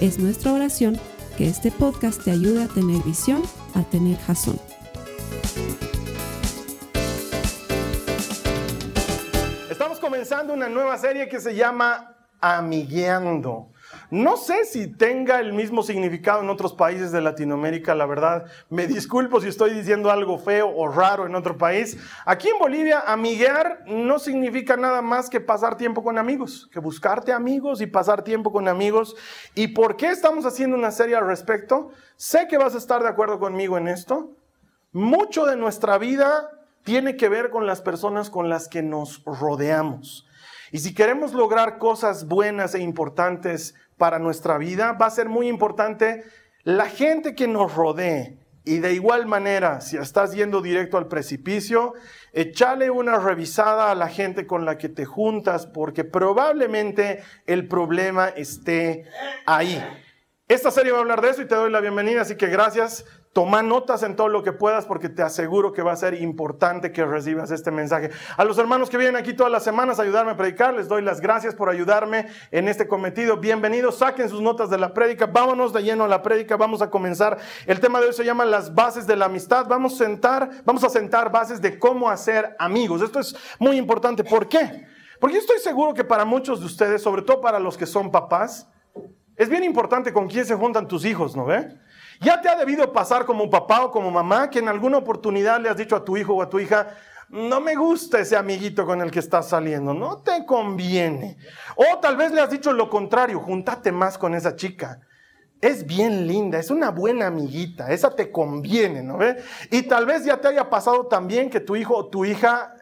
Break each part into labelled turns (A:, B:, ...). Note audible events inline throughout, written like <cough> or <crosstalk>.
A: Es nuestra oración que este podcast te ayude a tener visión, a tener jazón.
B: Estamos comenzando una nueva serie que se llama Amigueando. No sé si tenga el mismo significado en otros países de Latinoamérica, la verdad. Me disculpo si estoy diciendo algo feo o raro en otro país. Aquí en Bolivia, amiguear no significa nada más que pasar tiempo con amigos, que buscarte amigos y pasar tiempo con amigos. ¿Y por qué estamos haciendo una serie al respecto? Sé que vas a estar de acuerdo conmigo en esto. Mucho de nuestra vida tiene que ver con las personas con las que nos rodeamos. Y si queremos lograr cosas buenas e importantes para nuestra vida, va a ser muy importante la gente que nos rodee. Y de igual manera, si estás yendo directo al precipicio, échale una revisada a la gente con la que te juntas, porque probablemente el problema esté ahí. Esta serie va a hablar de eso y te doy la bienvenida, así que gracias. Toma notas en todo lo que puedas porque te aseguro que va a ser importante que recibas este mensaje. A los hermanos que vienen aquí todas las semanas a ayudarme a predicar, les doy las gracias por ayudarme en este cometido. Bienvenidos, saquen sus notas de la prédica, vámonos de lleno a la prédica, vamos a comenzar. El tema de hoy se llama las bases de la amistad. Vamos a sentar, vamos a sentar bases de cómo hacer amigos. Esto es muy importante. ¿Por qué? Porque estoy seguro que para muchos de ustedes, sobre todo para los que son papás, es bien importante con quién se juntan tus hijos, ¿no ve? Ya te ha debido pasar como papá o como mamá que en alguna oportunidad le has dicho a tu hijo o a tu hija, no me gusta ese amiguito con el que estás saliendo, no te conviene. O tal vez le has dicho lo contrario, júntate más con esa chica. Es bien linda, es una buena amiguita, esa te conviene, ¿no ve? Y tal vez ya te haya pasado también que tu hijo o tu hija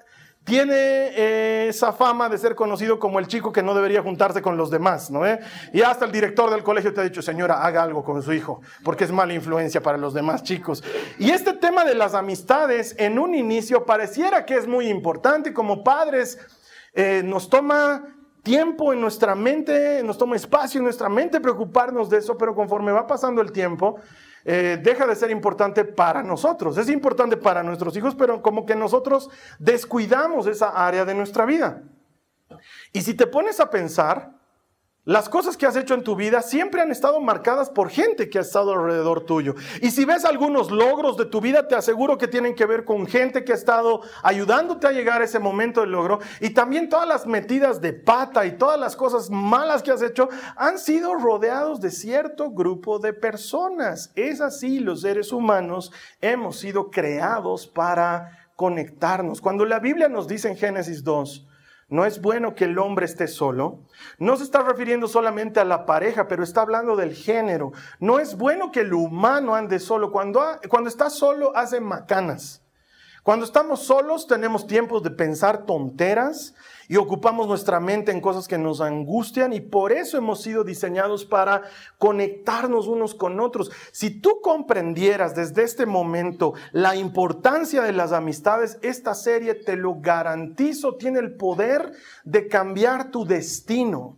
B: tiene eh, esa fama de ser conocido como el chico que no debería juntarse con los demás, ¿no? Y hasta el director del colegio te ha dicho, señora, haga algo con su hijo, porque es mala influencia para los demás chicos. Y este tema de las amistades, en un inicio pareciera que es muy importante, como padres eh, nos toma tiempo en nuestra mente, nos toma espacio en nuestra mente preocuparnos de eso, pero conforme va pasando el tiempo, eh, deja de ser importante para nosotros. Es importante para nuestros hijos, pero como que nosotros descuidamos esa área de nuestra vida. Y si te pones a pensar, las cosas que has hecho en tu vida siempre han estado marcadas por gente que ha estado alrededor tuyo. Y si ves algunos logros de tu vida, te aseguro que tienen que ver con gente que ha estado ayudándote a llegar a ese momento de logro. Y también todas las metidas de pata y todas las cosas malas que has hecho han sido rodeados de cierto grupo de personas. Es así, los seres humanos hemos sido creados para conectarnos. Cuando la Biblia nos dice en Génesis 2, no es bueno que el hombre esté solo. No se está refiriendo solamente a la pareja, pero está hablando del género. No es bueno que el humano ande solo. Cuando, cuando está solo hace macanas. Cuando estamos solos tenemos tiempos de pensar tonteras y ocupamos nuestra mente en cosas que nos angustian y por eso hemos sido diseñados para conectarnos unos con otros. Si tú comprendieras desde este momento la importancia de las amistades, esta serie, te lo garantizo, tiene el poder de cambiar tu destino.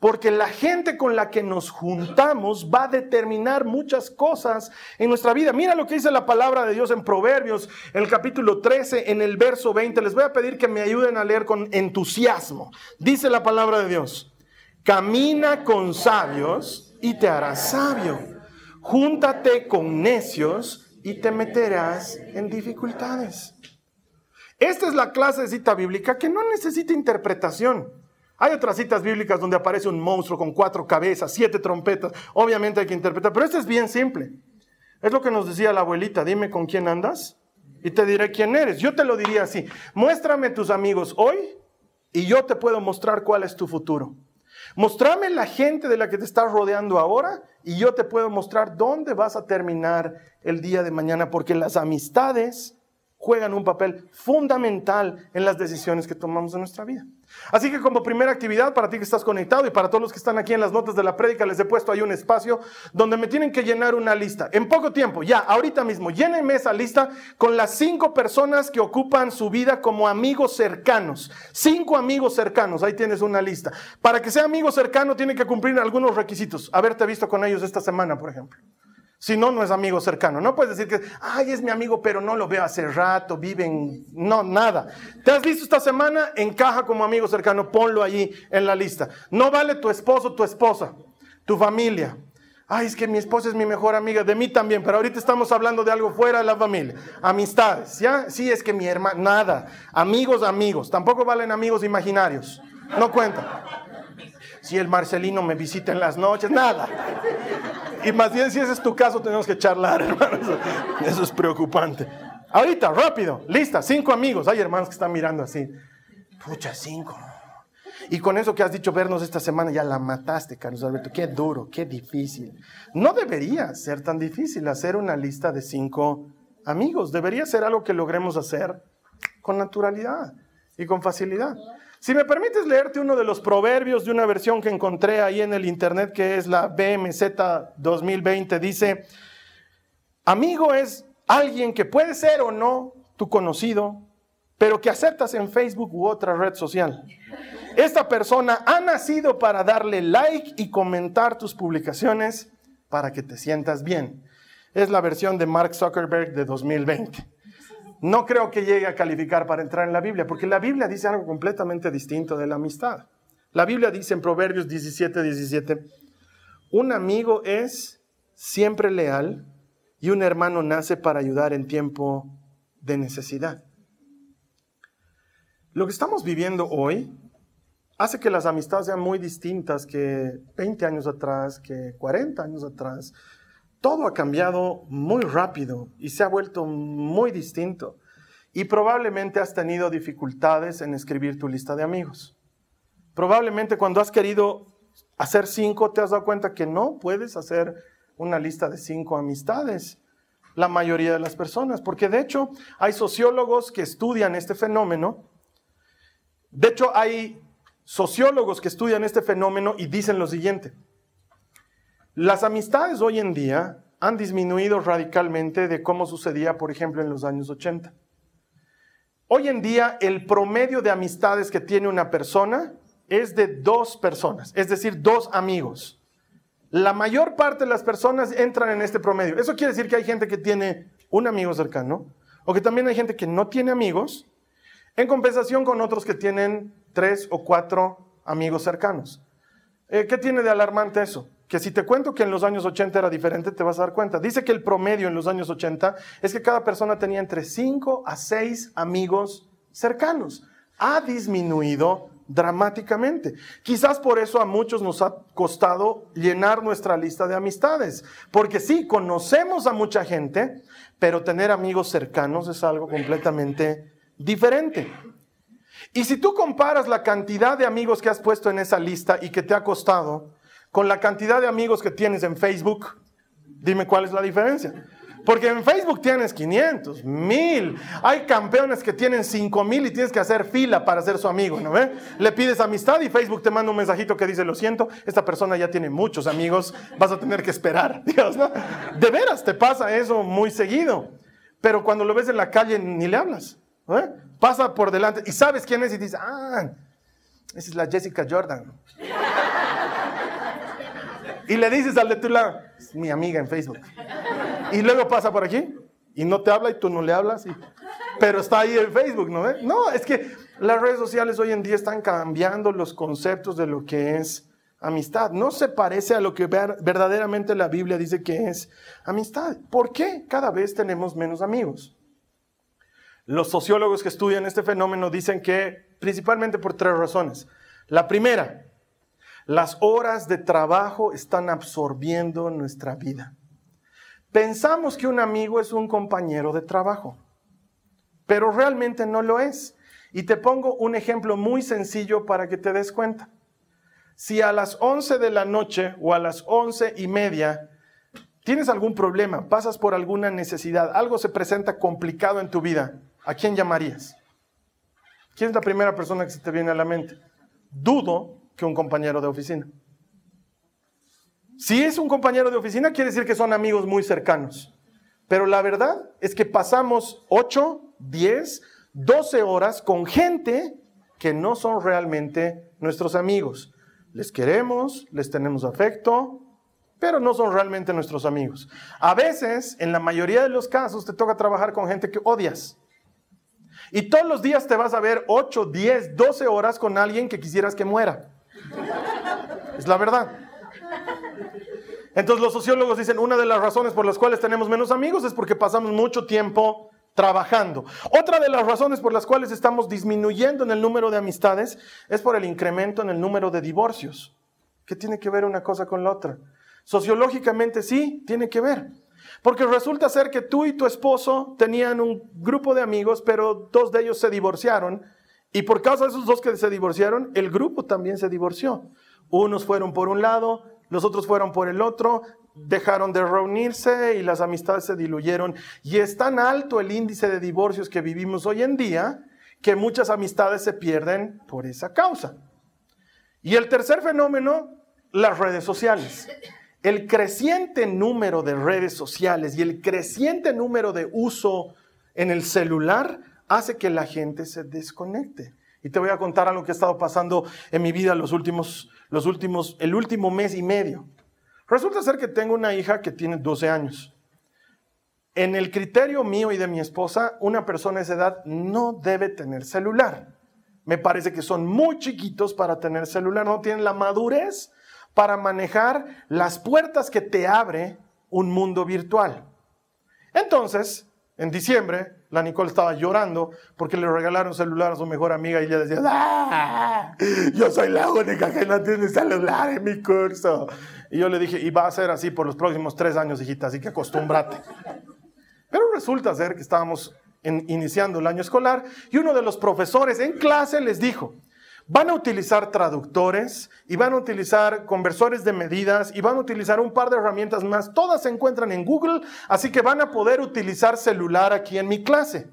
B: Porque la gente con la que nos juntamos va a determinar muchas cosas en nuestra vida. Mira lo que dice la palabra de Dios en Proverbios, en el capítulo 13, en el verso 20. Les voy a pedir que me ayuden a leer con entusiasmo. Dice la palabra de Dios, camina con sabios y te harás sabio. Júntate con necios y te meterás en dificultades. Esta es la clase de cita bíblica que no necesita interpretación. Hay otras citas bíblicas donde aparece un monstruo con cuatro cabezas, siete trompetas. Obviamente hay que interpretar, pero este es bien simple. Es lo que nos decía la abuelita, dime con quién andas y te diré quién eres. Yo te lo diría así, muéstrame tus amigos hoy y yo te puedo mostrar cuál es tu futuro. Mostrame la gente de la que te estás rodeando ahora y yo te puedo mostrar dónde vas a terminar el día de mañana, porque las amistades juegan un papel fundamental en las decisiones que tomamos en nuestra vida. Así que como primera actividad, para ti que estás conectado y para todos los que están aquí en las notas de la prédica, les he puesto ahí un espacio donde me tienen que llenar una lista. En poco tiempo, ya, ahorita mismo, llénenme esa lista con las cinco personas que ocupan su vida como amigos cercanos. Cinco amigos cercanos, ahí tienes una lista. Para que sea amigo cercano, tiene que cumplir algunos requisitos. Haberte visto con ellos esta semana, por ejemplo. Si no, no es amigo cercano. No puedes decir que, ay, es mi amigo, pero no lo veo hace rato, viven. No, nada. ¿Te has visto esta semana? Encaja como amigo cercano, ponlo allí en la lista. No vale tu esposo, tu esposa, tu familia. Ay, es que mi esposa es mi mejor amiga, de mí también, pero ahorita estamos hablando de algo fuera de la familia. Amistades, ¿ya? Sí, es que mi hermana, nada. Amigos, amigos. Tampoco valen amigos imaginarios. No cuenta. Si el Marcelino me visita en las noches, nada. Y más bien, si ese es tu caso, tenemos que charlar, <laughs> hermanos. Eso es preocupante. Ahorita, rápido, lista, cinco amigos. Hay hermanos que están mirando así. Pucha, cinco. Y con eso que has dicho vernos esta semana, ya la mataste, Carlos Alberto. Qué duro, qué difícil. No debería ser tan difícil hacer una lista de cinco amigos. Debería ser algo que logremos hacer con naturalidad y con facilidad. Si me permites leerte uno de los proverbios de una versión que encontré ahí en el internet, que es la BMZ 2020, dice, amigo es alguien que puede ser o no tu conocido, pero que aceptas en Facebook u otra red social. Esta persona ha nacido para darle like y comentar tus publicaciones para que te sientas bien. Es la versión de Mark Zuckerberg de 2020 no creo que llegue a calificar para entrar en la Biblia, porque la Biblia dice algo completamente distinto de la amistad. La Biblia dice en Proverbios 17, 17, un amigo es siempre leal y un hermano nace para ayudar en tiempo de necesidad. Lo que estamos viviendo hoy hace que las amistades sean muy distintas que 20 años atrás, que 40 años atrás, todo ha cambiado muy rápido y se ha vuelto muy distinto. Y probablemente has tenido dificultades en escribir tu lista de amigos. Probablemente cuando has querido hacer cinco, te has dado cuenta que no puedes hacer una lista de cinco amistades. La mayoría de las personas, porque de hecho hay sociólogos que estudian este fenómeno. De hecho hay sociólogos que estudian este fenómeno y dicen lo siguiente. Las amistades hoy en día han disminuido radicalmente de cómo sucedía, por ejemplo, en los años 80. Hoy en día el promedio de amistades que tiene una persona es de dos personas, es decir, dos amigos. La mayor parte de las personas entran en este promedio. Eso quiere decir que hay gente que tiene un amigo cercano o que también hay gente que no tiene amigos en compensación con otros que tienen tres o cuatro amigos cercanos. Eh, ¿Qué tiene de alarmante eso? Que si te cuento que en los años 80 era diferente, te vas a dar cuenta. Dice que el promedio en los años 80 es que cada persona tenía entre 5 a 6 amigos cercanos. Ha disminuido dramáticamente. Quizás por eso a muchos nos ha costado llenar nuestra lista de amistades, porque sí, conocemos a mucha gente, pero tener amigos cercanos es algo completamente diferente. Y si tú comparas la cantidad de amigos que has puesto en esa lista y que te ha costado, con la cantidad de amigos que tienes en Facebook, dime cuál es la diferencia. Porque en Facebook tienes 500, 1000. Hay campeones que tienen 5000 y tienes que hacer fila para ser su amigo, ¿no ve? Le pides amistad y Facebook te manda un mensajito que dice, lo siento, esta persona ya tiene muchos amigos, vas a tener que esperar. <laughs> De veras te pasa eso muy seguido. Pero cuando lo ves en la calle ni le hablas. ¿no Pasa por delante y sabes quién es y dices, ah, esa es la Jessica Jordan. Y le dices al de tu lado, es mi amiga en Facebook. Y luego pasa por aquí y no te habla y tú no le hablas, pero está ahí en Facebook, ¿no? No, es que las redes sociales hoy en día están cambiando los conceptos de lo que es amistad. No se parece a lo que verdaderamente la Biblia dice que es amistad. ¿Por qué cada vez tenemos menos amigos? Los sociólogos que estudian este fenómeno dicen que principalmente por tres razones. La primera, las horas de trabajo están absorbiendo nuestra vida. Pensamos que un amigo es un compañero de trabajo, pero realmente no lo es. Y te pongo un ejemplo muy sencillo para que te des cuenta. Si a las 11 de la noche o a las once y media tienes algún problema, pasas por alguna necesidad, algo se presenta complicado en tu vida, ¿a quién llamarías? ¿Quién es la primera persona que se te viene a la mente? Dudo que un compañero de oficina. Si es un compañero de oficina, quiere decir que son amigos muy cercanos. Pero la verdad es que pasamos 8, 10, 12 horas con gente que no son realmente nuestros amigos. Les queremos, les tenemos afecto, pero no son realmente nuestros amigos. A veces, en la mayoría de los casos, te toca trabajar con gente que odias. Y todos los días te vas a ver 8, 10, 12 horas con alguien que quisieras que muera. Es la verdad. Entonces los sociólogos dicen, una de las razones por las cuales tenemos menos amigos es porque pasamos mucho tiempo trabajando. Otra de las razones por las cuales estamos disminuyendo en el número de amistades es por el incremento en el número de divorcios. ¿Qué tiene que ver una cosa con la otra? Sociológicamente sí, tiene que ver. Porque resulta ser que tú y tu esposo tenían un grupo de amigos, pero dos de ellos se divorciaron. Y por causa de esos dos que se divorciaron, el grupo también se divorció. Unos fueron por un lado, los otros fueron por el otro, dejaron de reunirse y las amistades se diluyeron. Y es tan alto el índice de divorcios que vivimos hoy en día que muchas amistades se pierden por esa causa. Y el tercer fenómeno, las redes sociales. El creciente número de redes sociales y el creciente número de uso en el celular hace que la gente se desconecte. Y te voy a contar algo que ha estado pasando en mi vida los últimos, los últimos, el último mes y medio. Resulta ser que tengo una hija que tiene 12 años. En el criterio mío y de mi esposa, una persona de esa edad no debe tener celular. Me parece que son muy chiquitos para tener celular, no tienen la madurez para manejar las puertas que te abre un mundo virtual. Entonces, en diciembre, la Nicole estaba llorando porque le regalaron celular a su mejor amiga y ella decía, ¡Ah! yo soy la única que no tiene celular en mi curso. Y yo le dije, y va a ser así por los próximos tres años, hijita, así que acostúmbrate. Pero resulta ser que estábamos iniciando el año escolar y uno de los profesores en clase les dijo, Van a utilizar traductores y van a utilizar conversores de medidas y van a utilizar un par de herramientas más. Todas se encuentran en Google, así que van a poder utilizar celular aquí en mi clase.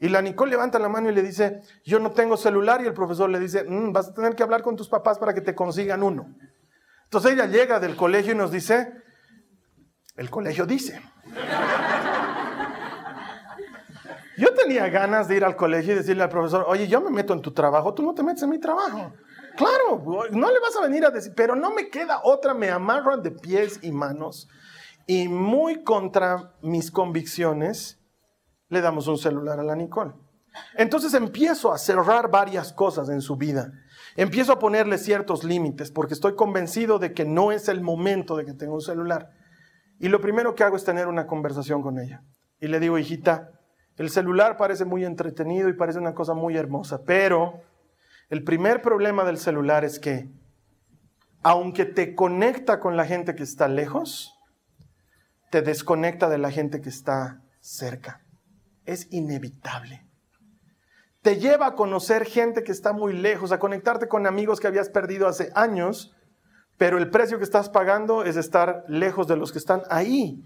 B: Y la Nicole levanta la mano y le dice, yo no tengo celular y el profesor le dice, mm, vas a tener que hablar con tus papás para que te consigan uno. Entonces ella llega del colegio y nos dice, el colegio dice. Yo tenía ganas de ir al colegio y decirle al profesor, oye, yo me meto en tu trabajo, tú no te metes en mi trabajo. Claro, no le vas a venir a decir, pero no me queda otra, me amarran de pies y manos y muy contra mis convicciones, le damos un celular a la Nicole. Entonces empiezo a cerrar varias cosas en su vida. Empiezo a ponerle ciertos límites porque estoy convencido de que no es el momento de que tenga un celular. Y lo primero que hago es tener una conversación con ella. Y le digo, hijita, el celular parece muy entretenido y parece una cosa muy hermosa, pero el primer problema del celular es que, aunque te conecta con la gente que está lejos, te desconecta de la gente que está cerca. Es inevitable. Te lleva a conocer gente que está muy lejos, a conectarte con amigos que habías perdido hace años, pero el precio que estás pagando es estar lejos de los que están ahí,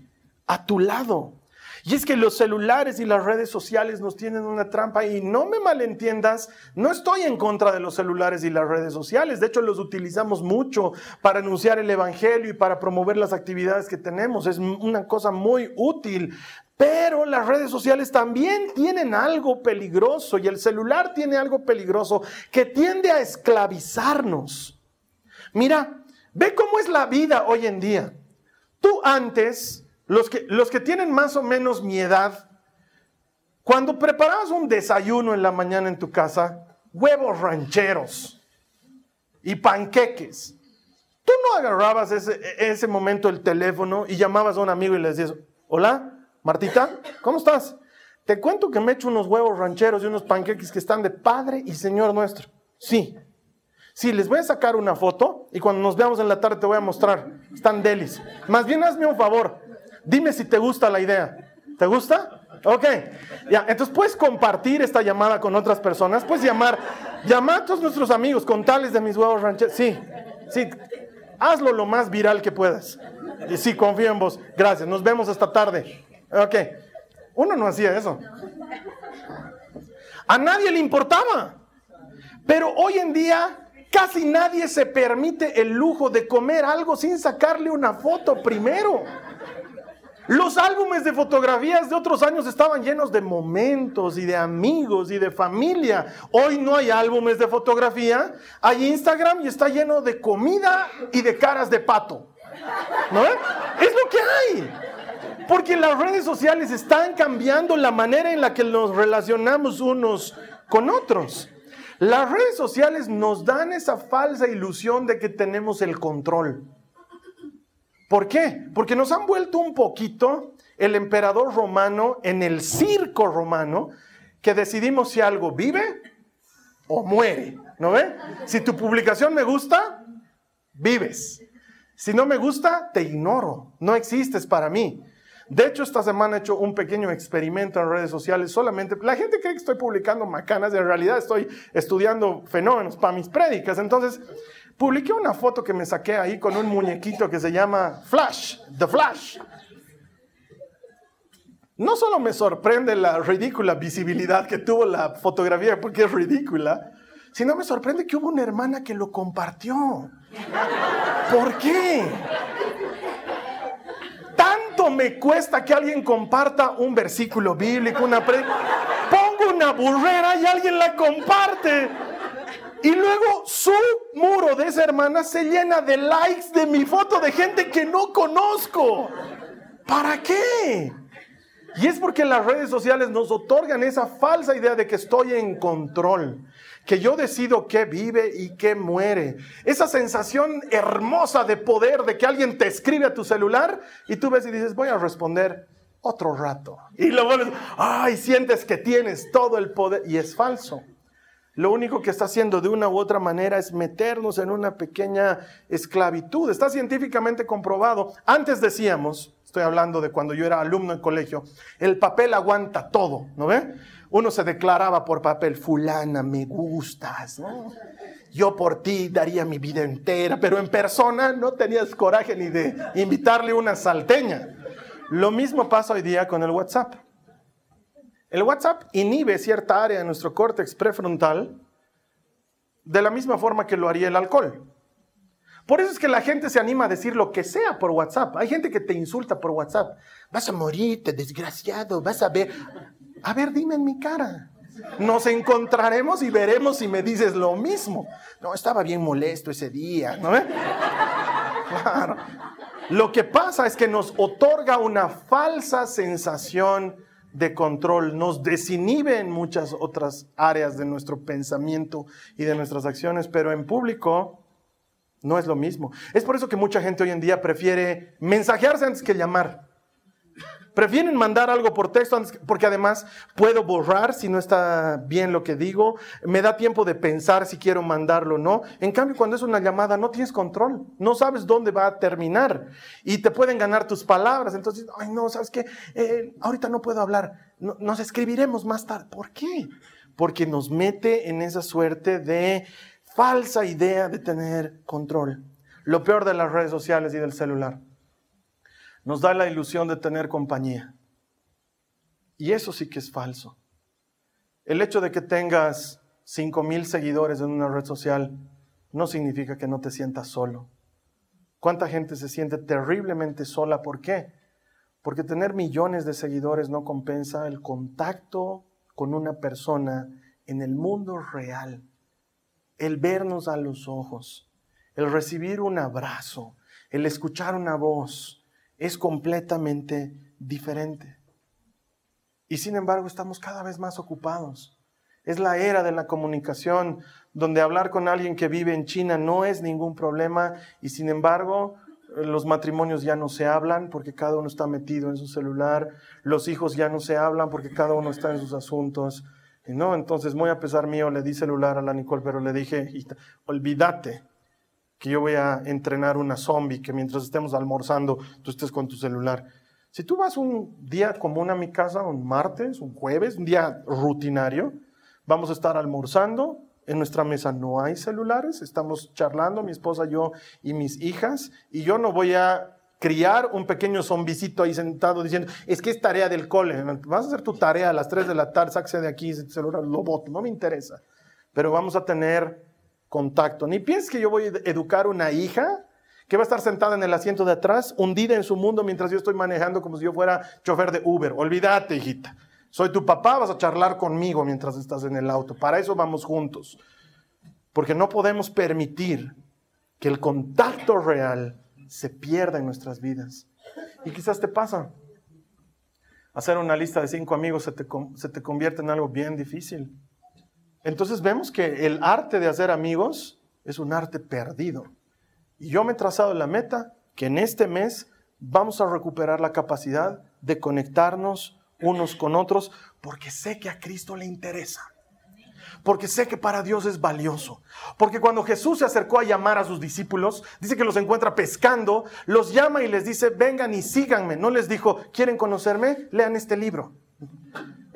B: a tu lado. Y es que los celulares y las redes sociales nos tienen una trampa y no me malentiendas, no estoy en contra de los celulares y las redes sociales, de hecho los utilizamos mucho para anunciar el Evangelio y para promover las actividades que tenemos, es una cosa muy útil, pero las redes sociales también tienen algo peligroso y el celular tiene algo peligroso que tiende a esclavizarnos. Mira, ve cómo es la vida hoy en día. Tú antes los que, los que tienen más o menos mi edad, cuando preparabas un desayuno en la mañana en tu casa, huevos rancheros y panqueques, tú no agarrabas ese, ese momento el teléfono y llamabas a un amigo y le decías, hola, Martita, ¿cómo estás? Te cuento que me he unos huevos rancheros y unos panqueques que están de Padre y Señor nuestro. Sí. Sí, les voy a sacar una foto y cuando nos veamos en la tarde te voy a mostrar. Están delis. Más bien hazme un favor. Dime si te gusta la idea. ¿Te gusta? Ok. Ya, entonces puedes compartir esta llamada con otras personas. Puedes llamar, llamar a todos nuestros amigos, con tales de mis huevos rancheros. Sí, sí. Hazlo lo más viral que puedas. Y sí, confío en vos. Gracias. Nos vemos esta tarde. Ok. Uno no hacía eso. A nadie le importaba. Pero hoy en día casi nadie se permite el lujo de comer algo sin sacarle una foto primero. Los álbumes de fotografías de otros años estaban llenos de momentos y de amigos y de familia. Hoy no hay álbumes de fotografía, hay Instagram y está lleno de comida y de caras de pato. ¿No? Es lo que hay. Porque las redes sociales están cambiando la manera en la que nos relacionamos unos con otros. Las redes sociales nos dan esa falsa ilusión de que tenemos el control. ¿Por qué? Porque nos han vuelto un poquito el emperador romano en el circo romano, que decidimos si algo vive o muere, ¿no ve? Si tu publicación me gusta, vives. Si no me gusta, te ignoro, no existes para mí. De hecho, esta semana he hecho un pequeño experimento en redes sociales solamente. La gente cree que estoy publicando macanas, en realidad estoy estudiando fenómenos para mis prédicas. Entonces, publiqué una foto que me saqué ahí con un muñequito que se llama Flash, The Flash. No solo me sorprende la ridícula visibilidad que tuvo la fotografía, porque es ridícula, sino me sorprende que hubo una hermana que lo compartió. ¿Por qué? Tanto me cuesta que alguien comparta un versículo bíblico, una pre... Pongo una burrera y alguien la comparte. Y luego su muro de esa hermana se llena de likes de mi foto de gente que no conozco. ¿Para qué? Y es porque las redes sociales nos otorgan esa falsa idea de que estoy en control, que yo decido qué vive y qué muere. Esa sensación hermosa de poder, de que alguien te escribe a tu celular y tú ves y dices, voy a responder otro rato. Y lo vuelves, ay, sientes que tienes todo el poder y es falso lo único que está haciendo de una u otra manera es meternos en una pequeña esclavitud. Está científicamente comprobado. Antes decíamos, estoy hablando de cuando yo era alumno en colegio, el papel aguanta todo, ¿no ve? Uno se declaraba por papel, fulana, me gustas. Yo por ti daría mi vida entera, pero en persona no tenías coraje ni de invitarle una salteña. Lo mismo pasa hoy día con el WhatsApp. El WhatsApp inhibe cierta área de nuestro córtex prefrontal de la misma forma que lo haría el alcohol. Por eso es que la gente se anima a decir lo que sea por WhatsApp. Hay gente que te insulta por WhatsApp. Vas a morirte, desgraciado, vas a ver. A ver, dime en mi cara. Nos encontraremos y veremos si me dices lo mismo. No, estaba bien molesto ese día, ¿no? Claro. Lo que pasa es que nos otorga una falsa sensación de control, nos desinhibe en muchas otras áreas de nuestro pensamiento y de nuestras acciones, pero en público no es lo mismo. Es por eso que mucha gente hoy en día prefiere mensajearse antes que llamar. Prefieren mandar algo por texto porque además puedo borrar si no está bien lo que digo. Me da tiempo de pensar si quiero mandarlo o no. En cambio, cuando es una llamada no tienes control. No sabes dónde va a terminar. Y te pueden ganar tus palabras. Entonces, ay no, ¿sabes qué? Eh, ahorita no puedo hablar. nos escribiremos más tarde. ¿Por qué? Porque nos mete en esa suerte de falsa idea de tener control. Lo peor de las redes sociales y del celular nos da la ilusión de tener compañía. Y eso sí que es falso. El hecho de que tengas 5 mil seguidores en una red social no significa que no te sientas solo. ¿Cuánta gente se siente terriblemente sola? ¿Por qué? Porque tener millones de seguidores no compensa el contacto con una persona en el mundo real, el vernos a los ojos, el recibir un abrazo, el escuchar una voz, es completamente diferente. Y sin embargo estamos cada vez más ocupados. Es la era de la comunicación donde hablar con alguien que vive en China no es ningún problema y sin embargo los matrimonios ya no se hablan porque cada uno está metido en su celular, los hijos ya no se hablan porque cada uno está en sus asuntos. no, entonces muy a pesar mío le di celular a la Nicole, pero le dije, olvídate, que yo voy a entrenar una zombie, que mientras estemos almorzando tú estés con tu celular. Si tú vas un día común a mi casa, un martes, un jueves, un día rutinario, vamos a estar almorzando, en nuestra mesa no hay celulares, estamos charlando, mi esposa, yo y mis hijas, y yo no voy a criar un pequeño zombicito ahí sentado diciendo, es que es tarea del cole, vas a hacer tu tarea a las 3 de la tarde, sáquese de aquí, celular, lo voto, no me interesa. Pero vamos a tener contacto. Ni pienses que yo voy a educar una hija que va a estar sentada en el asiento de atrás, hundida en su mundo mientras yo estoy manejando como si yo fuera chofer de Uber. Olvídate, hijita. Soy tu papá, vas a charlar conmigo mientras estás en el auto. Para eso vamos juntos. Porque no podemos permitir que el contacto real se pierda en nuestras vidas. Y quizás te pasa. Hacer una lista de cinco amigos se te, se te convierte en algo bien difícil. Entonces vemos que el arte de hacer amigos es un arte perdido. Y yo me he trazado la meta que en este mes vamos a recuperar la capacidad de conectarnos unos con otros porque sé que a Cristo le interesa porque sé que para Dios es valioso. Porque cuando Jesús se acercó a llamar a sus discípulos, dice que los encuentra pescando, los llama y les dice, vengan y síganme. No les dijo, ¿quieren conocerme? Lean este libro.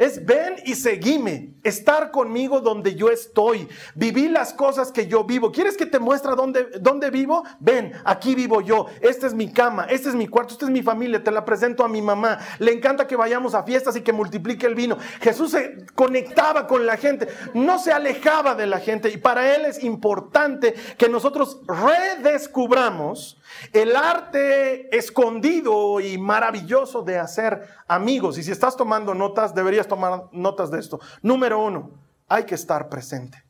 B: Es ven y seguime, estar conmigo donde yo estoy, vivir las cosas que yo vivo. ¿Quieres que te muestre dónde, dónde vivo? Ven, aquí vivo yo. Esta es mi cama, este es mi cuarto, esta es mi familia. Te la presento a mi mamá. Le encanta que vayamos a fiestas y que multiplique el vino. Jesús se conectaba con la gente, no se alejaba de la gente. Y para él es importante que nosotros redescubramos el arte escondido y maravilloso de hacer amigos. Y si estás tomando notas, deberías tomar notas de esto. Número uno, hay que estar presente.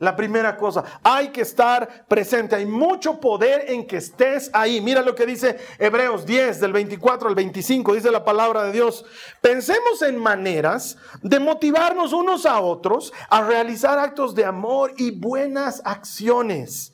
B: La primera cosa, hay que estar presente. Hay mucho poder en que estés ahí. Mira lo que dice Hebreos 10, del 24 al 25, dice la palabra de Dios. Pensemos en maneras de motivarnos unos a otros a realizar actos de amor y buenas acciones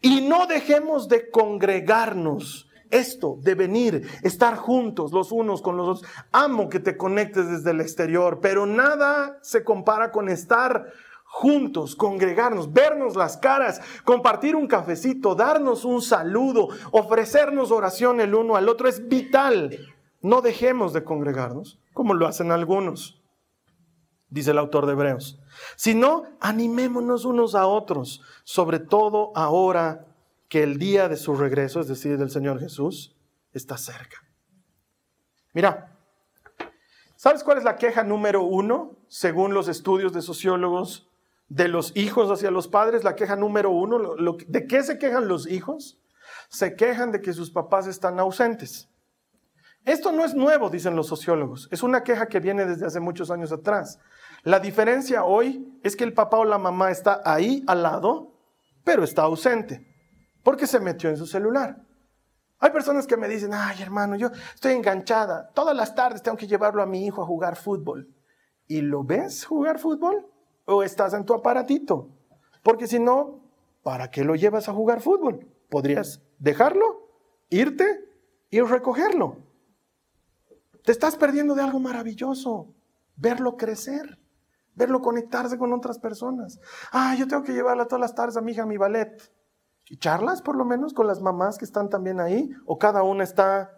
B: y no dejemos de congregarnos. Esto de venir, estar juntos los unos con los otros. Amo que te conectes desde el exterior, pero nada se compara con estar juntos, congregarnos, vernos las caras, compartir un cafecito, darnos un saludo, ofrecernos oración el uno al otro. Es vital. No dejemos de congregarnos, como lo hacen algunos, dice el autor de Hebreos. Si no, animémonos unos a otros, sobre todo ahora que el día de su regreso, es decir, del Señor Jesús, está cerca. Mira, ¿sabes cuál es la queja número uno, según los estudios de sociólogos, de los hijos hacia los padres? La queja número uno, ¿de qué se quejan los hijos? Se quejan de que sus papás están ausentes. Esto no es nuevo, dicen los sociólogos, es una queja que viene desde hace muchos años atrás. La diferencia hoy es que el papá o la mamá está ahí al lado, pero está ausente, porque se metió en su celular. Hay personas que me dicen, ay hermano, yo estoy enganchada, todas las tardes tengo que llevarlo a mi hijo a jugar fútbol. ¿Y lo ves jugar fútbol? ¿O estás en tu aparatito? Porque si no, ¿para qué lo llevas a jugar fútbol? Podrías dejarlo, irte y recogerlo. Te estás perdiendo de algo maravilloso, verlo crecer verlo conectarse con otras personas. Ah, yo tengo que llevarla todas las tardes a mi hija a mi ballet. ¿Y charlas por lo menos con las mamás que están también ahí? ¿O cada una está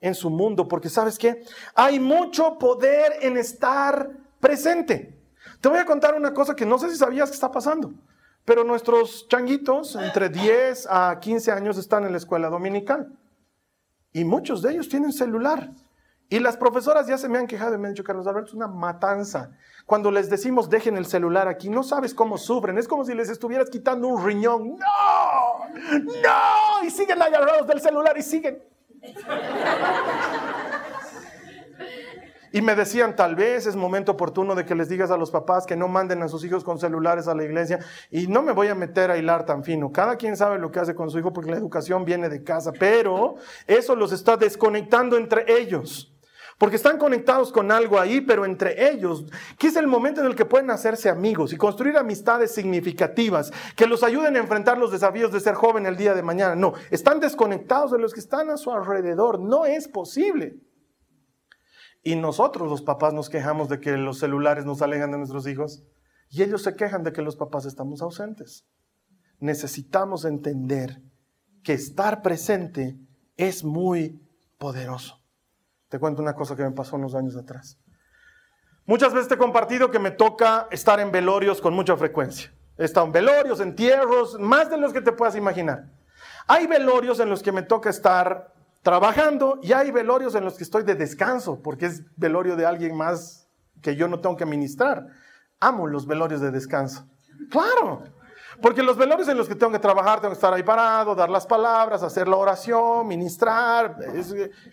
B: en su mundo? Porque sabes qué? Hay mucho poder en estar presente. Te voy a contar una cosa que no sé si sabías que está pasando, pero nuestros changuitos entre 10 a 15 años están en la escuela dominical. Y muchos de ellos tienen celular. Y las profesoras ya se me han quejado y me han dicho, Carlos Alberto, es una matanza. Cuando les decimos dejen el celular aquí, no sabes cómo sufren. Es como si les estuvieras quitando un riñón. ¡No! ¡No! Y siguen agarrados del celular y siguen. Y me decían, tal vez es momento oportuno de que les digas a los papás que no manden a sus hijos con celulares a la iglesia. Y no me voy a meter a hilar tan fino. Cada quien sabe lo que hace con su hijo porque la educación viene de casa. Pero eso los está desconectando entre ellos. Porque están conectados con algo ahí, pero entre ellos, que es el momento en el que pueden hacerse amigos y construir amistades significativas que los ayuden a enfrentar los desafíos de ser joven el día de mañana. No, están desconectados de los que están a su alrededor. No es posible. Y nosotros los papás nos quejamos de que los celulares nos alejan de nuestros hijos y ellos se quejan de que los papás estamos ausentes. Necesitamos entender que estar presente es muy poderoso. Te cuento una cosa que me pasó unos años atrás. Muchas veces te he compartido que me toca estar en velorios con mucha frecuencia. He estado en velorios, entierros, más de los que te puedas imaginar. Hay velorios en los que me toca estar trabajando y hay velorios en los que estoy de descanso, porque es velorio de alguien más que yo no tengo que ministrar. Amo los velorios de descanso. Claro. Porque los velorios en los que tengo que trabajar, tengo que estar ahí parado, dar las palabras, hacer la oración, ministrar,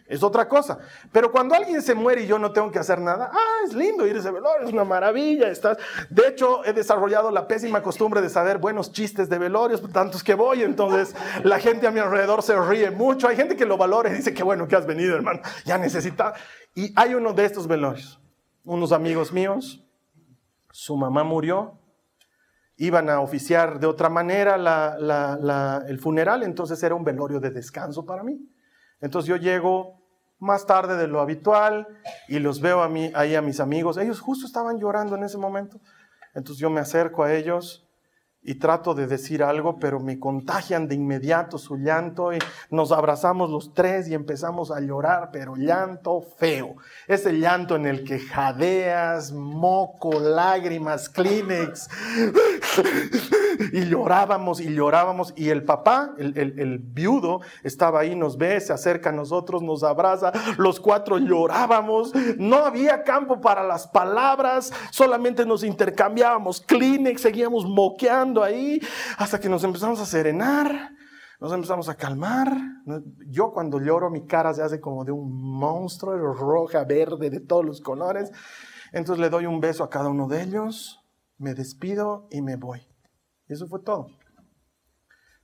B: es, otra cosa. Pero cuando alguien se muere y yo no tengo que hacer nada, ah, es lindo ir a ese velorio, es una maravilla. Estás... De hecho, he desarrollado la pésima costumbre de saber buenos chistes de velorios, tantos que voy, entonces la gente a mi alrededor se ríe mucho. Hay gente que lo valora y dice, qué bueno que has venido, hermano, ya necesita. Y hay uno de estos velorios, unos amigos míos, su mamá murió iban a oficiar de otra manera el funeral, entonces era un velorio de descanso para mí. Entonces yo llego más tarde de lo habitual y los veo a mí, ahí a mis amigos. Ellos justo estaban llorando en ese momento. Entonces yo me acerco a ellos y trato de decir algo, pero me contagian de inmediato su llanto y nos abrazamos los tres y empezamos a llorar, pero llanto feo. Ese llanto en el que jadeas, moco, lágrimas, Kleenex. <laughs> y llorábamos y llorábamos y el papá, el, viudo, estaba ahí, nos ve, se acerca a nosotros, nos abraza, los cuatro llorábamos, no había campo para las palabras, solamente nos intercambiábamos Kleenex, seguíamos moqueando ahí hasta que nos empezamos a serenar. Nos empezamos a calmar. Yo cuando lloro mi cara se hace como de un monstruo, roja, verde, de todos los colores. Entonces le doy un beso a cada uno de ellos, me despido y me voy. Y eso fue todo.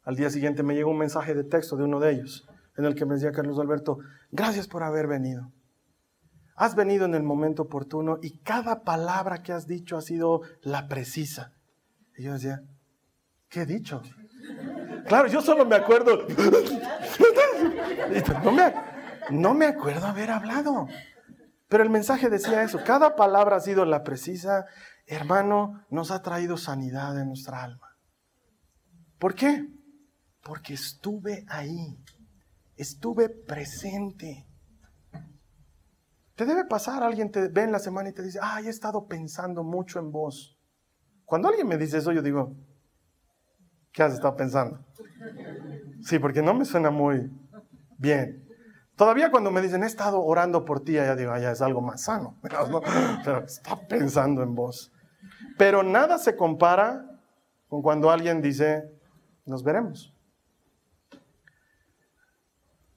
B: Al día siguiente me llegó un mensaje de texto de uno de ellos, en el que me decía Carlos Alberto, gracias por haber venido. Has venido en el momento oportuno y cada palabra que has dicho ha sido la precisa. Y yo decía, ¿qué he dicho? Claro, yo solo me acuerdo. <laughs> No me, no me acuerdo haber hablado. Pero el mensaje decía eso. Cada palabra ha sido la precisa. Hermano, nos ha traído sanidad en nuestra alma. ¿Por qué? Porque estuve ahí, estuve presente. Te debe pasar, alguien te ve en la semana y te dice, ay, he estado pensando mucho en vos. Cuando alguien me dice eso, yo digo, ¿qué has estado pensando? Sí, porque no me suena muy bien. Todavía cuando me dicen, he estado orando por ti, ya digo, ya es algo más sano. <laughs> Pero está pensando en vos. Pero nada se compara con cuando alguien dice, nos veremos.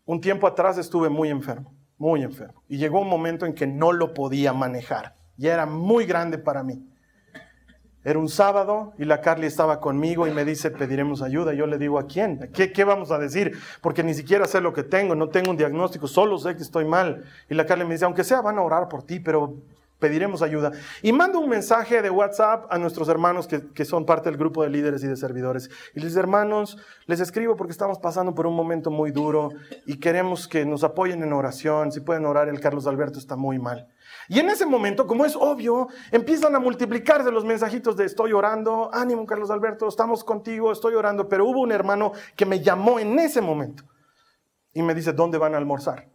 B: Un tiempo atrás estuve muy enfermo, muy enfermo. Y llegó un momento en que no lo podía manejar. Ya era muy grande para mí. Era un sábado y la Carly estaba conmigo y me dice, pediremos ayuda. Yo le digo, ¿a quién? ¿Qué, ¿Qué, vamos a decir? Porque ni siquiera sé lo que tengo, no tengo un diagnóstico, solo sé que estoy mal. Y la Carly me dice, aunque sea, van a orar por ti, pero pediremos ayuda. Y mando un mensaje de WhatsApp a nuestros hermanos que, son parte del grupo de líderes y de servidores. Y les hermanos, les escribo porque estamos pasando por un momento muy duro y queremos que nos apoyen en oración. Si pueden orar, el Carlos Alberto está muy mal. Y en ese momento, como es obvio, empiezan a multiplicarse los mensajitos de estoy orando, ánimo Carlos Alberto, estamos contigo, estoy orando. Pero hubo un hermano que me llamó en ese momento y me dice, ¿dónde van a almorzar?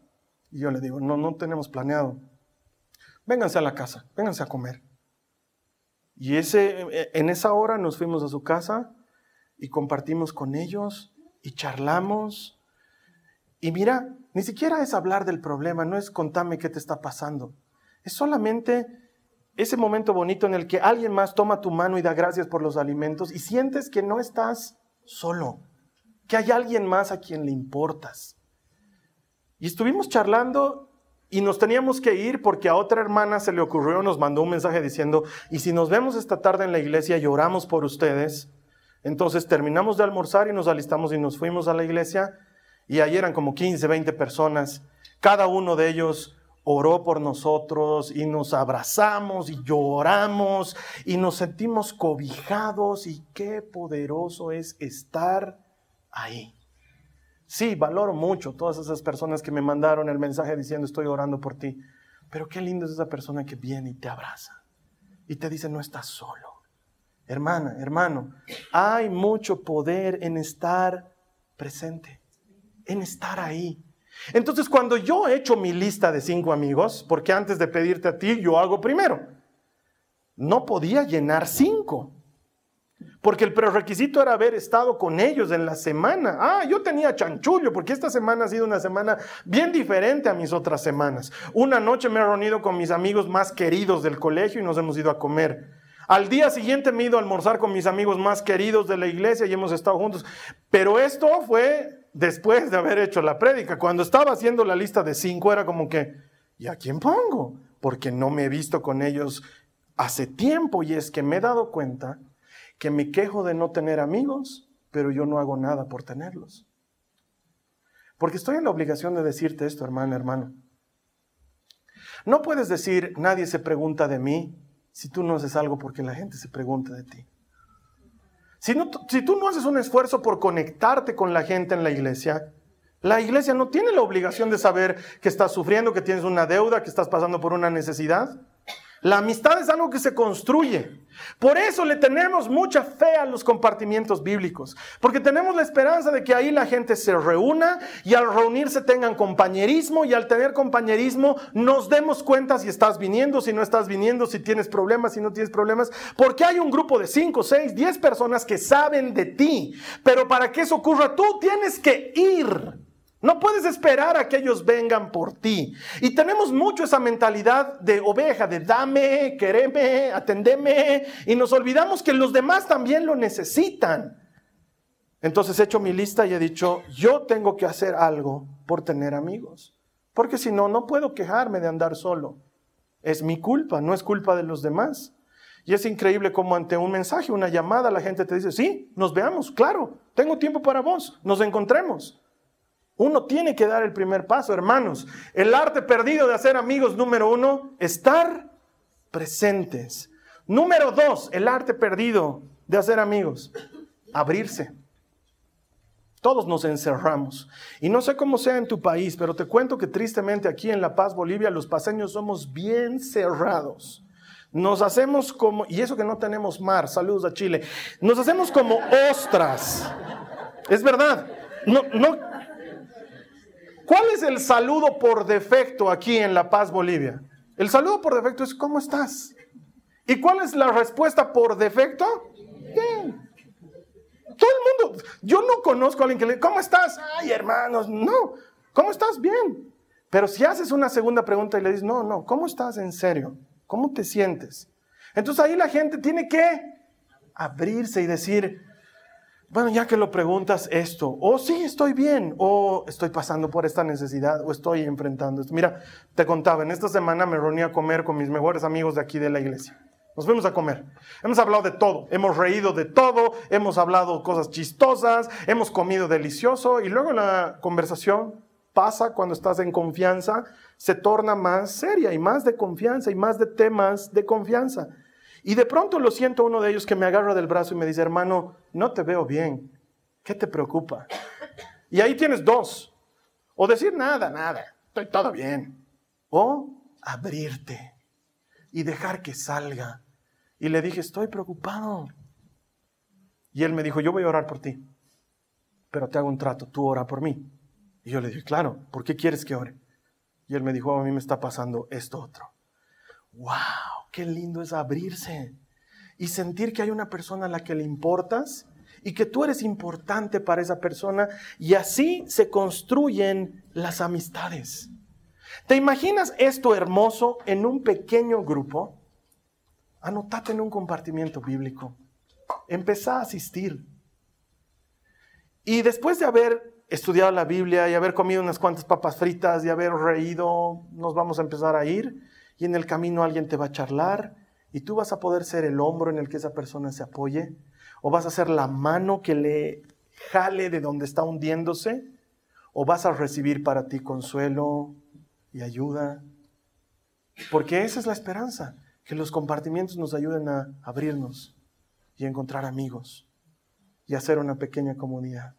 B: Y yo le digo, no, no tenemos planeado vénganse a la casa, vénganse a comer. Y ese, en esa hora nos fuimos a su casa y compartimos con ellos y charlamos. Y mira, ni siquiera es hablar del problema, no es contame qué te está pasando. Es solamente ese momento bonito en el que alguien más toma tu mano y da gracias por los alimentos y sientes que no estás solo, que hay alguien más a quien le importas. Y estuvimos charlando y nos teníamos que ir porque a otra hermana se le ocurrió, nos mandó un mensaje diciendo, y si nos vemos esta tarde en la iglesia, lloramos por ustedes. Entonces terminamos de almorzar y nos alistamos y nos fuimos a la iglesia y ahí eran como 15, 20 personas. Cada uno de ellos oró por nosotros y nos abrazamos y lloramos y nos sentimos cobijados y qué poderoso es estar ahí. Sí, valoro mucho todas esas personas que me mandaron el mensaje diciendo estoy orando por ti. Pero qué lindo es esa persona que viene y te abraza y te dice no estás solo. Hermana, hermano, hay mucho poder en estar presente, en estar ahí. Entonces cuando yo he hecho mi lista de cinco amigos, porque antes de pedirte a ti yo hago primero, no podía llenar cinco. Porque el prerequisito era haber estado con ellos en la semana. Ah, yo tenía chanchullo, porque esta semana ha sido una semana bien diferente a mis otras semanas. Una noche me he reunido con mis amigos más queridos del colegio y nos hemos ido a comer. Al día siguiente me he ido a almorzar con mis amigos más queridos de la iglesia y hemos estado juntos. Pero esto fue después de haber hecho la prédica. Cuando estaba haciendo la lista de cinco era como que, ¿y a quién pongo? Porque no me he visto con ellos hace tiempo y es que me he dado cuenta que me quejo de no tener amigos, pero yo no hago nada por tenerlos. Porque estoy en la obligación de decirte esto, hermana, hermano. No puedes decir, nadie se pregunta de mí, si tú no haces algo porque la gente se pregunta de ti. Si, si tú no haces un esfuerzo por conectarte con la gente en la iglesia, la iglesia no tiene la obligación de saber que estás sufriendo, que tienes una deuda, que estás pasando por una necesidad. La amistad es algo que se construye. Por eso le tenemos mucha fe a los compartimientos bíblicos, porque tenemos la esperanza de que ahí la gente se reúna y al reunirse tengan compañerismo y al tener compañerismo nos demos cuenta si estás viniendo, si no estás viniendo, si tienes problemas, si no tienes problemas, porque hay un grupo de 5, 6, 10 personas que saben de ti, pero para que eso ocurra tú tienes que ir. No puedes esperar a que ellos vengan por ti. Y tenemos mucho esa mentalidad de oveja, de dame, quereme, atendeme, y nos olvidamos que los demás también lo necesitan. Entonces he hecho mi lista y he dicho, yo tengo que hacer algo por tener amigos. Porque si no, no puedo quejarme de andar solo. Es mi culpa, no es culpa de los demás. Y es increíble como ante un mensaje, una llamada, la gente te dice, sí, nos veamos, claro, tengo tiempo para vos, nos encontremos. Uno tiene que dar el primer paso, hermanos. El arte perdido de hacer amigos, número uno, estar presentes. Número dos, el arte perdido de hacer amigos, abrirse. Todos nos encerramos. Y no sé cómo sea en tu país, pero te cuento que tristemente aquí en La Paz, Bolivia, los paseños somos bien cerrados. Nos hacemos como, y eso que no tenemos mar, saludos a Chile, nos hacemos como ostras. Es verdad. No, no, ¿Cuál es el saludo por defecto aquí en La Paz, Bolivia? El saludo por defecto es ¿cómo estás? ¿Y cuál es la respuesta por defecto? Bien. Todo el mundo, yo no conozco a alguien que le ¿cómo estás? Ay, hermanos, no. ¿Cómo estás? Bien. Pero si haces una segunda pregunta y le dices, no, no, ¿cómo estás en serio? ¿Cómo te sientes? Entonces ahí la gente tiene que abrirse y decir, bueno, ya que lo preguntas esto, o sí, estoy bien, o estoy pasando por esta necesidad, o estoy enfrentando esto. Mira, te contaba, en esta semana me reuní a comer con mis mejores amigos de aquí de la iglesia. Nos fuimos a comer. Hemos hablado de todo, hemos reído de todo, hemos hablado cosas chistosas, hemos comido delicioso y luego la conversación pasa cuando estás en confianza, se torna más seria y más de confianza y más de temas de confianza. Y de pronto lo siento uno de ellos que me agarra del brazo y me dice, hermano, no te veo bien. ¿Qué te preocupa? Y ahí tienes dos. O decir nada, nada, estoy todo bien. O abrirte y dejar que salga. Y le dije, estoy preocupado. Y él me dijo, yo voy a orar por ti, pero te hago un trato, tú ora por mí. Y yo le dije, claro, ¿por qué quieres que ore? Y él me dijo, a mí me está pasando esto otro. ¡Wow! Qué lindo es abrirse y sentir que hay una persona a la que le importas y que tú eres importante para esa persona y así se construyen las amistades. ¿Te imaginas esto hermoso en un pequeño grupo? Anotate en un compartimiento bíblico. Empezá a asistir. Y después de haber estudiado la Biblia y haber comido unas cuantas papas fritas y haber reído, nos vamos a empezar a ir y en el camino alguien te va a charlar y tú vas a poder ser el hombro en el que esa persona se apoye o vas a ser la mano que le jale de donde está hundiéndose o vas a recibir para ti consuelo y ayuda. Porque esa es la esperanza, que los compartimientos nos ayuden a abrirnos y encontrar amigos y hacer una pequeña comunidad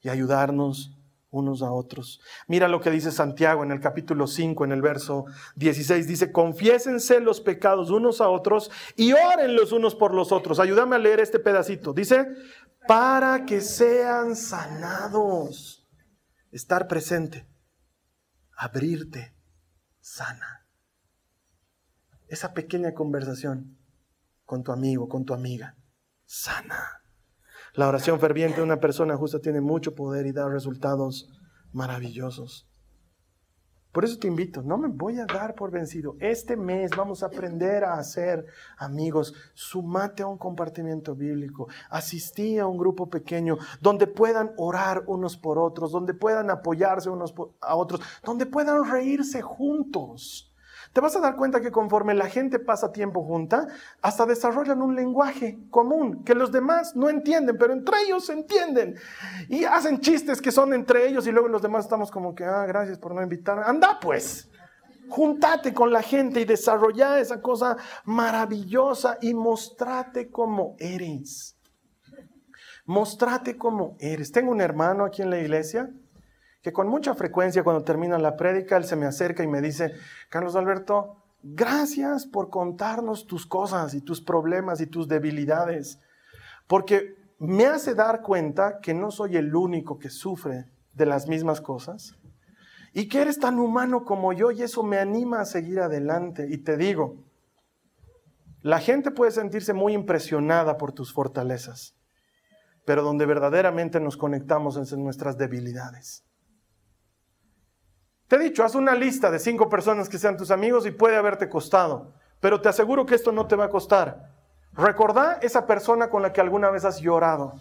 B: y ayudarnos unos a otros. Mira lo que dice Santiago en el capítulo 5, en el verso 16. Dice, confiésense los pecados unos a otros y oren los unos por los otros. Ayúdame a leer este pedacito. Dice, para que sean sanados. Estar presente. Abrirte. Sana. Esa pequeña conversación con tu amigo, con tu amiga. sana. La oración ferviente de una persona justa tiene mucho poder y da resultados maravillosos. Por eso te invito, no me voy a dar por vencido. Este mes vamos a aprender a hacer amigos. Sumate a un compartimiento bíblico. Asistí a un grupo pequeño donde puedan orar unos por otros, donde puedan apoyarse unos a otros, donde puedan reírse juntos te vas a dar cuenta que conforme la gente pasa tiempo junta, hasta desarrollan un lenguaje común que los demás no entienden, pero entre ellos se entienden. Y hacen chistes que son entre ellos y luego los demás estamos como que, ah, gracias por no invitarme. Anda pues, juntate con la gente y desarrolla esa cosa maravillosa y mostrate como eres. Mostrate como eres. Tengo un hermano aquí en la iglesia que con mucha frecuencia cuando termina la prédica, él se me acerca y me dice, Carlos Alberto, gracias por contarnos tus cosas y tus problemas y tus debilidades, porque me hace dar cuenta que no soy el único que sufre de las mismas cosas y que eres tan humano como yo y eso me anima a seguir adelante. Y te digo, la gente puede sentirse muy impresionada por tus fortalezas, pero donde verdaderamente nos conectamos es en nuestras debilidades. Te he dicho, haz una lista de cinco personas que sean tus amigos y puede haberte costado, pero te aseguro que esto no te va a costar. Recordá esa persona con la que alguna vez has llorado,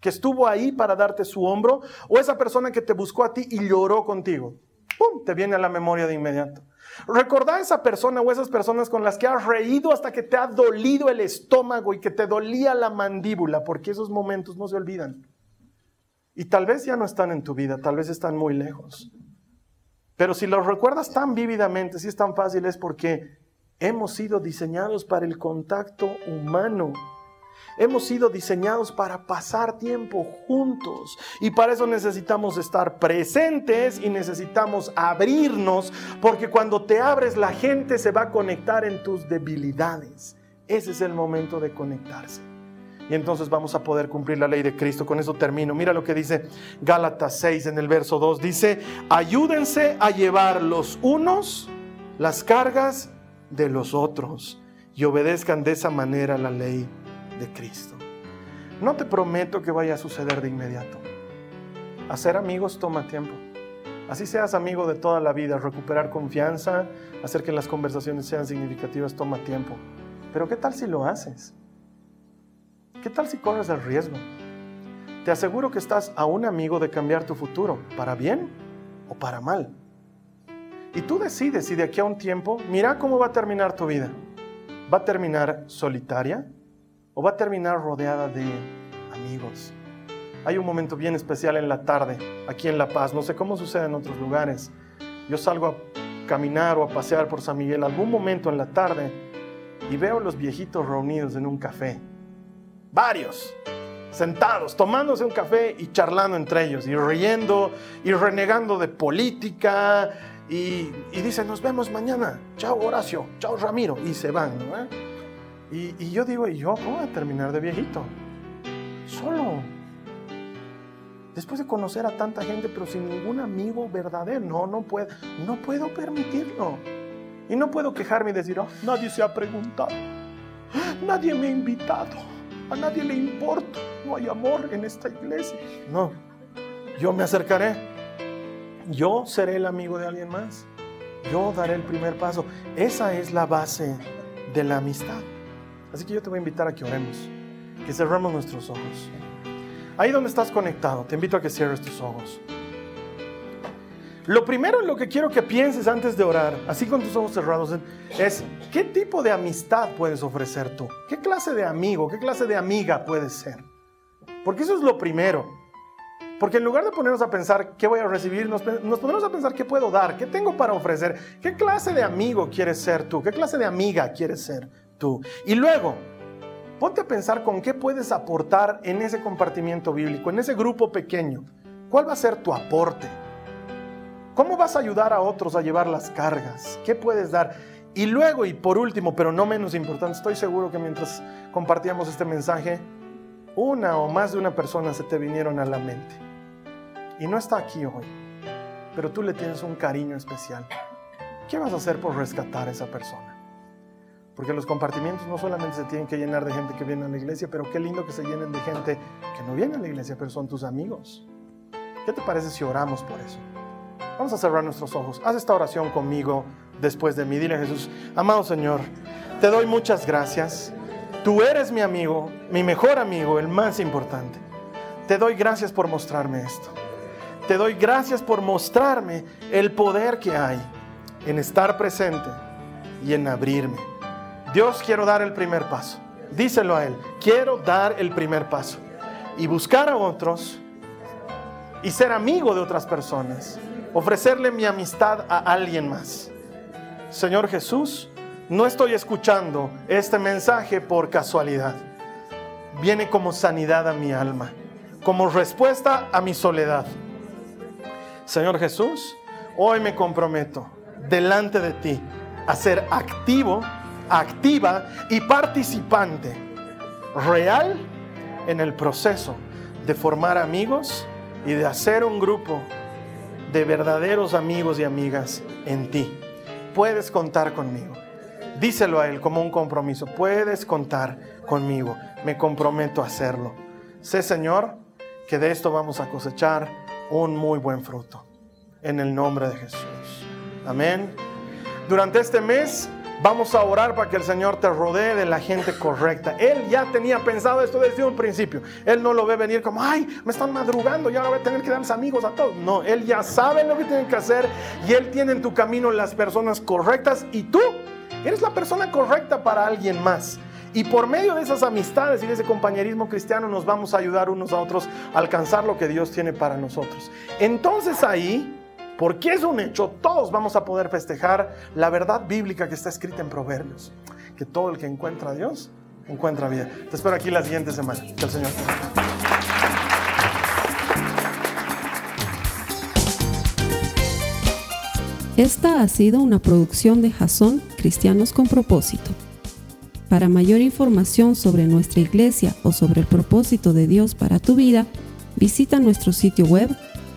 B: que estuvo ahí para darte su hombro, o esa persona que te buscó a ti y lloró contigo. ¡Pum! Te viene a la memoria de inmediato. Recordá esa persona o esas personas con las que has reído hasta que te ha dolido el estómago y que te dolía la mandíbula, porque esos momentos no se olvidan. Y tal vez ya no están en tu vida, tal vez están muy lejos. Pero si lo recuerdas tan vívidamente, si es tan fácil, es porque hemos sido diseñados para el contacto humano. Hemos sido diseñados para pasar tiempo juntos y para eso necesitamos estar presentes y necesitamos abrirnos porque cuando te abres la gente se va a conectar en tus debilidades. Ese es el momento de conectarse y entonces vamos a poder cumplir la ley de Cristo. Con eso termino. Mira lo que dice Gálatas 6 en el verso 2. Dice, ayúdense a llevar los unos las cargas de los otros y obedezcan de esa manera la ley de Cristo. No te prometo que vaya a suceder de inmediato. Hacer amigos toma tiempo. Así seas amigo de toda la vida, recuperar confianza, hacer que las conversaciones sean significativas toma tiempo. Pero ¿qué tal si lo haces? ¿Qué tal si corres el riesgo? Te aseguro que estás a un amigo de cambiar tu futuro, para bien o para mal. Y tú decides si de aquí a un tiempo, mira cómo va a terminar tu vida. ¿Va a terminar solitaria o va a terminar rodeada de amigos? Hay un momento bien especial en la tarde, aquí en La Paz. No sé cómo sucede en otros lugares. Yo salgo a caminar o a pasear por San Miguel algún momento en la tarde y veo a los viejitos reunidos en un café varios, sentados, tomándose un café y charlando entre ellos, y riendo, y renegando de política, y, dicen, nos vemos mañana, chao Horacio, chao Ramiro, y se van, y, yo digo, ¿y yo cómo voy a terminar de viejito? Solo. Después de conocer a tanta gente, pero sin ningún amigo verdadero, no, no puedo, no puedo permitirlo. Y no puedo quejarme y decir, oh, nadie se ha preguntado, nadie me ha invitado. A nadie le importa. No hay amor en esta iglesia. No. Yo me acercaré. Yo seré el amigo de alguien más. Yo daré el primer paso. Esa es la base de la amistad. Así que yo te voy a invitar a que oremos, que cerremos nuestros ojos. Ahí donde estás conectado, te invito a que cierres tus ojos. Lo primero en lo que quiero que pienses antes de orar, así con tus ojos cerrados, es qué tipo de amistad puedes ofrecer tú. ¿Qué clase de amigo, qué clase de amiga puedes ser? Porque eso es lo primero. Porque en lugar de ponernos a pensar qué voy a recibir, nos, ponemos a pensar qué puedo dar, qué tengo para ofrecer, qué clase de amigo quieres ser tú, qué clase de amiga quieres ser tú. Y luego, ponte a pensar con qué puedes aportar en ese compartimiento bíblico, en ese grupo pequeño. ¿Cuál va a ser tu aporte? ¿Cómo vas a ayudar a otros a llevar las cargas? ¿Qué puedes dar? Y luego, y por último, pero no menos importante, estoy seguro que mientras compartíamos este mensaje, una o más de una persona se te vinieron a la mente. Y no está aquí hoy, pero tú le tienes un cariño especial. ¿Qué vas a hacer por rescatar a esa persona? Porque los compartimientos no solamente se tienen que llenar de gente que viene a la iglesia, pero qué lindo que se llenen de gente que no viene a la iglesia, pero son tus amigos. ¿Qué te parece si oramos por eso? Vamos a cerrar nuestros ojos. Haz esta oración conmigo después de mí. Dile a Jesús, amado Señor, te doy muchas gracias. Tú eres mi amigo, mi mejor amigo, el más importante. Te doy gracias por mostrarme esto. Te doy gracias por mostrarme el poder que hay en estar presente y en abrirme. Dios, quiero dar el primer paso. Díselo a Él. Quiero dar el primer paso. Y buscar a otros y ser amigo de otras personas. Ofrecerle mi amistad a alguien más. Señor Jesús, no estoy escuchando este mensaje por casualidad. Viene como sanidad a mi alma, como respuesta a mi soledad. Señor Jesús, hoy me comprometo delante de ti a ser activo activa y participante real en el proceso de formar amigos y de hacer un grupo de verdaderos amigos y amigas en ti. Puedes contar conmigo. Díselo a Él como un compromiso. Puedes contar conmigo. Me comprometo a hacerlo. Sé, Señor, que de esto vamos a cosechar un muy buen fruto. En el nombre de Jesús. Amén. Durante este mes Vamos a orar para que el Señor te rodee de la gente correcta. Él ya tenía pensado esto desde un principio. Él no lo ve venir como, ay, me están madrugando y ahora voy a tener que darles amigos a todos. No, Él ya sabe lo que tiene que hacer y Él tiene en tu camino las personas correctas y tú eres la persona correcta para alguien más. Y por medio de esas amistades y de ese compañerismo cristiano nos vamos a ayudar unos a otros a alcanzar lo que Dios tiene para nosotros. Entonces ahí porque es un hecho, todos vamos a poder festejar la verdad bíblica que está escrita en Proverbios, que todo el que encuentra a Dios encuentra vida. Te espero aquí la siguiente semana. Que el Señor
A: Esta ha sido una producción de Jason Cristianos con Propósito. Para mayor información sobre nuestra iglesia o sobre el propósito de Dios para tu vida, visita nuestro sitio web